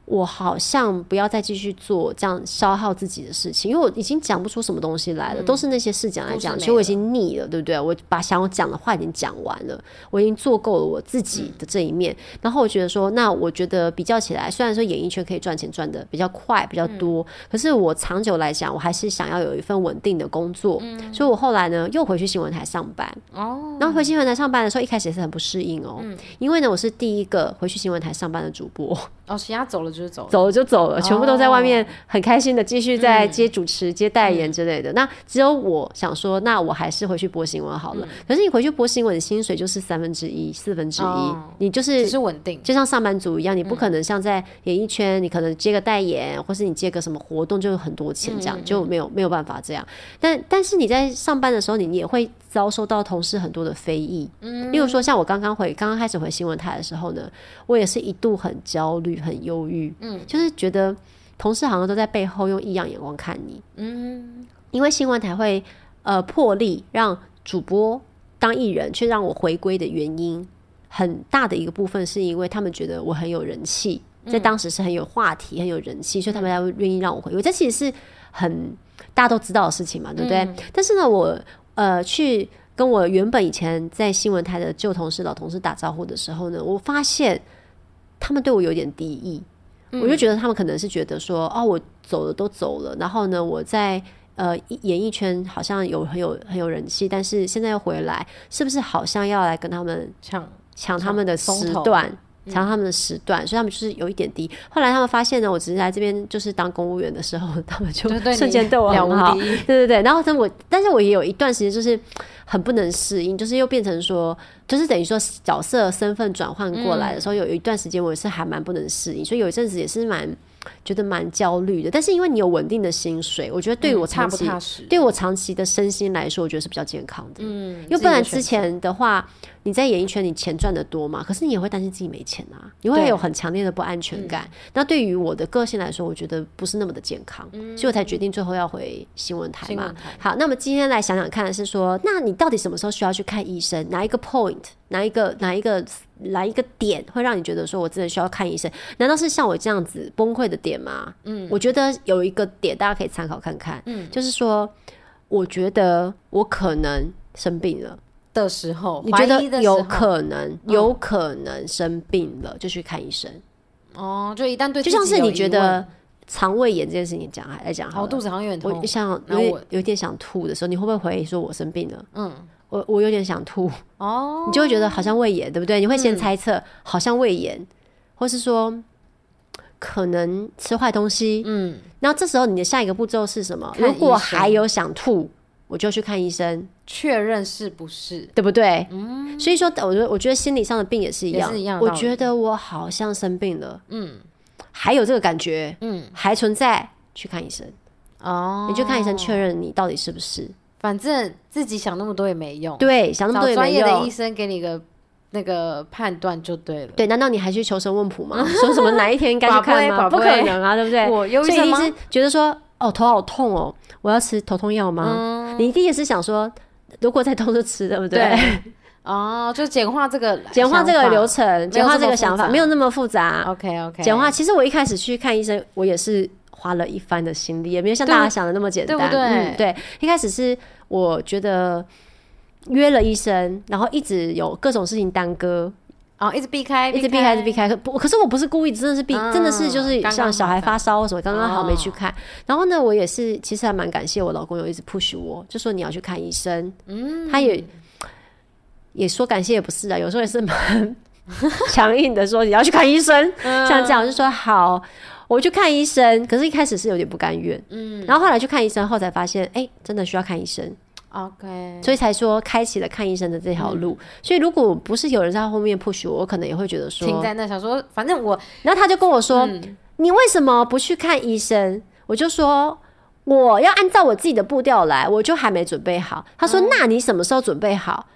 S1: 我好像不要再继续做这样消耗自己的事情，因为我已经讲不出什么东西来了，都是那些事讲来讲去，我已经腻了，对不对？我把想要讲的话已经讲完了，我已经做够了我自己的这一面。然后我觉得说，那我觉得比较起来，虽然说演艺圈可以赚钱赚的比较快、比较多，可是我长久来讲，我还是想要有一份稳定的工作。所以我后来呢，又回去新闻台上班。
S2: 哦，
S1: 然后回新闻台上班的时候，一开始也是很不适应哦，因为呢，我是第一个回去新闻台上班的主播。
S2: 哦，其他走了就是走了，
S1: 走了就走了，全部都在外
S2: 哦
S1: 面很开心的继续在
S2: 嗯
S1: 接主持、接代言之类的。那只有我想说，那我还是回去播新闻好了。可是你回去播新闻，你薪水就是三分之一、四分之一你就
S2: 只
S1: 是。
S2: 是稳定，
S1: 就像上班族一样，你不
S2: 嗯
S1: 可能像在演艺圈，你可能接个代言，或是你接个什么活动就有很多钱，这
S2: 嗯
S1: 样就没有没有办法这样。但但是你在上班的时候，你也会遭受到同事很多的非议。
S2: 嗯。
S1: 例如说，像我刚刚回刚刚开始回新闻台的时候呢，我也是一度很焦虑、很忧郁，嗯，就是觉得同事好像都在背后用异样眼光看你，嗯，因为新闻台会呃破例让主播当艺人，却让我回归的原因，很大的一个部分是因为他们觉得我很有人气，在当时是很有话题、很有人气，所以他们才会愿意让我回归。这其实是很大家都知道的事情嘛，对不对？但是呢，我呃去跟我原本以前在新闻台的旧同事、老同事打招呼的时候呢，我发现他们对我有点敌意，我就觉得他们可能是觉得说，哦，我走了都走了，然后呢，我在。呃，演艺圈好像有很有很有人气，但是现在又回来，是不是好像要来跟他们
S2: 抢
S1: 抢他们的时段，抢他们的时段，所以他们就是有一点低。后来他们发现呢，我只是来这边就是当公务员的时候，他们就瞬间对我
S2: 了
S1: 很好，
S2: 无敌
S1: 对对对。然后但我，但是我也有一段时间就是很不能适应，就是又变成说，就是等于说角色身份转换过来的时候，有一段时间我也是还蛮不能适应，所以有一阵子也是蛮觉得蛮焦虑的。但是因为你有稳定的薪水，我觉得对于我长期、对我长期的身心来说，我觉得是比较健康的。
S2: 嗯，
S1: 因为不然之前的话，你在演艺圈你钱赚的多嘛，可是你也会担心自己没钱啊，你会有很强烈的不安全感。那对于我的个性来说，我觉得不是那么的健康，所以我才决定最后要回新闻台嘛。
S2: 台
S1: 好，那么今天来想想看是说，那你到底什么时候需要去看医生？哪一个 point？哪一个哪一个哪一个点会让你觉得说我真的需要看医生？难道是像我这样子崩溃的点吗？嗯，我觉得有一个点大家可以参考看看，嗯，就是说，我觉得我可能生病了。
S2: 的时候，
S1: 你觉得有可能，有可能生病了，就去看医生。
S2: 哦，就一旦对
S1: 就像是你觉得肠胃炎这件事情讲来讲好
S2: 哦，肚子好像有点痛
S1: 我，想有点想吐的时候，你会不会回忆说我生病了？
S2: 嗯，
S1: 我我有点想吐，
S2: 哦，
S1: 你就会觉得好像胃炎，对不对？你会先猜测好像胃炎，或是说可能吃坏东西。
S2: 嗯，
S1: 然后这时候你的下一个步骤是什么？如果还有想吐，我就去看医生。
S2: 确认是不是？
S1: 对不对？嗯所以说，我觉得我觉得心理上的病也是一样，我觉得我好像生病了，嗯，还有这个感觉，嗯，还存在，去看医生，
S2: 哦，
S1: 你去看医生确认你到底是不是。
S2: 反正自己想那么多也没用，
S1: 对，想那么多也没
S2: 找专业的医。生给你个那个判断就对了。
S1: 对，难道你还去求神问卜吗？说什么哪一天应该去看吗？不可能啊，对不对？
S2: 我忧郁症吗？
S1: 所以一直觉得说，哦，头好痛哦，我要吃头痛药吗？
S2: 嗯，
S1: 你一定也是想说，如果再痛就吃，对不对？
S2: 对，哦，就简化这个
S1: 简化这个流
S2: 程。
S1: 简化这个想法，没有那么复杂。
S2: OK OK，
S1: 简化，其实我一开始去看医生，我也是花了一番的心力，也没有像大家想的那么简单。
S2: 对不对
S1: 嗯，对。一开始是我觉得约了医生，然后一直有各种事情耽搁，
S2: 哦，一直避开，
S1: 一直避开，一直避开。可不，可是我不是故意，真的是避，
S2: 嗯
S1: 真的是就是像小孩发烧什么，刚刚好没去
S2: 哦
S1: 看。然后呢，我也是其实还蛮感谢我老公有一直 push 我，就说你要去看医生。
S2: 嗯，
S1: 他也也说感谢也不是啊，有时候也是蛮 强硬的说你要去看医生，
S2: 嗯
S1: 像这样我就说好，我去看医生。可是一开始是有点不甘愿，
S2: 嗯
S1: 然后后来去看医生后才发现，哎、真的需要看医生
S2: ，OK，
S1: 所以才说开启了看医生的这条路。所以如果不是有人在后面 push 我，我可能也会觉得说，
S2: 停在那想说，反正我
S1: 然后他就跟我说，
S2: 嗯
S1: 你为什么不去看医生？我就说。我要按照我自己的步调来，我就还没准备好。他说：“那你什么时候准备好？”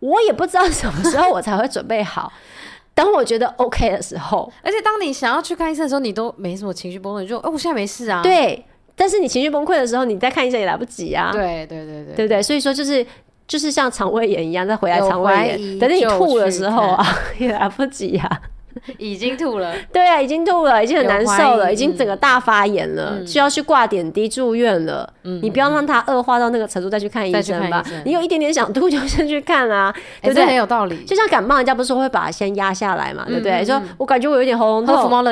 S1: 我也不知道什么时候我才会准备好。等我觉得 OK 的时候，
S2: 而且当你想要去看医生的时候，你都没什么情绪崩溃，就哦，我现在没事啊。
S1: 对。但是你情绪崩溃的时候，你再看医生也来不及啊，
S2: 对对对对
S1: 对不对？所以说就是就是像肠胃炎一样，再回来
S2: 有
S1: 肠胃炎，等你吐的
S2: 去
S1: 时候啊，也来不及啊。
S2: 已经吐了，
S1: 对啊，已经吐了，已经很难受了，已经整个大发炎了，
S2: 嗯。
S1: 需要去挂点滴住院了。你不要让它恶化到那个程度再去看医生吧。
S2: 生。
S1: 你有一点点想吐就先去看啊，对不对？很？
S2: 有道理。
S1: 就像感冒，人家不是说会把它先压下来嘛，对不对？说我感觉我有点喉咙痛，喉喉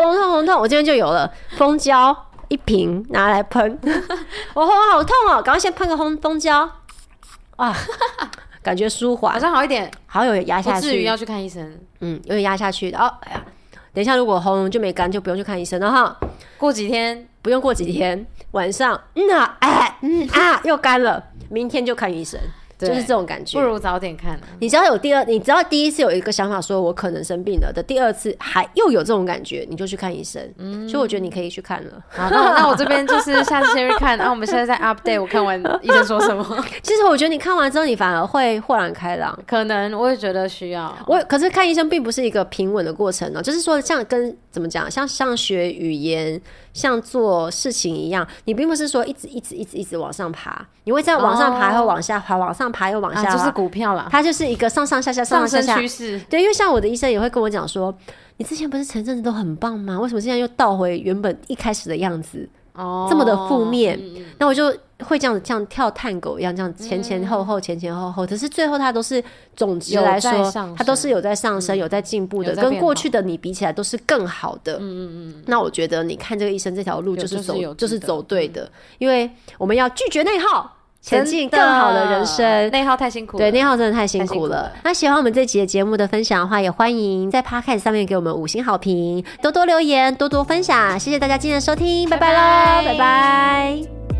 S1: 咙痛，喉咙痛，我今天就有了。蜂胶一瓶拿来喷，我喉咙好痛哦，赶快先喷个蜂蜂胶。啊，感觉舒
S2: 好
S1: 缓，
S2: 像好一点，
S1: 好有压下去，
S2: 不至于要去看医生。
S1: 嗯，有点压下去，然后哎呀，等一下如果喉咙就没干，就不用去看医生了哈。
S2: 过几天。
S1: 不用过几天，晚上嗯啊哎嗯啊又干了，明天就看医生，
S2: 对
S1: 就是这种感觉
S2: 不。如早点看啊。
S1: 你只要有第二，你只要第一次有一个想法说我可能生病了的，第二次还又有这种感觉，你就去看医生。
S2: 嗯
S1: 所以我觉得你可以去看了。
S2: 好，那我那我这边就是下次先去看，然后我们现在在 update，我看完医生说什么，
S1: 其实我觉得你看完之后，你反而会豁然开朗。
S2: 可能我也觉得需要。
S1: 我可是看医生并不是一个平稳的过程哦，就是说像跟怎么讲，像像学语言，像做事情一样，你并不是说一直一直一直一直往上爬，你会在往上爬，
S2: 哦
S1: 又往下爬，往上爬又往下
S2: 啊，就是股票了，
S1: 它就是一个上上下下上
S2: 上升
S1: 上下下
S2: 趋。势。
S1: 对，因为像我的医生也会跟我讲说，你之前不是前阵子都很棒吗？为什么现在又倒回原本一开始的样子？
S2: 哦，
S1: 这么的负面那我就会这样像跳探狗一样，这样前前后后、前前后后。可是最后它都是总
S2: 结
S1: 来说它都是有在上升、有在进步的，跟过去的你比起来都是更好的。嗯嗯嗯。那我觉得你看这个医生这条路就是走，就是走对的，因为我们要拒绝内耗，前进更好的人生。
S2: 内耗太辛苦了。
S1: 对，内耗真的
S2: 太辛苦
S1: 苦了
S2: 了。
S1: 那喜欢我们这集的节目的分享的话，也欢迎在 Podcast 上面给我们五星好评，多多留言，多多分享。谢谢大家今天的收听，拜拜喽，
S2: 拜拜
S1: 拜拜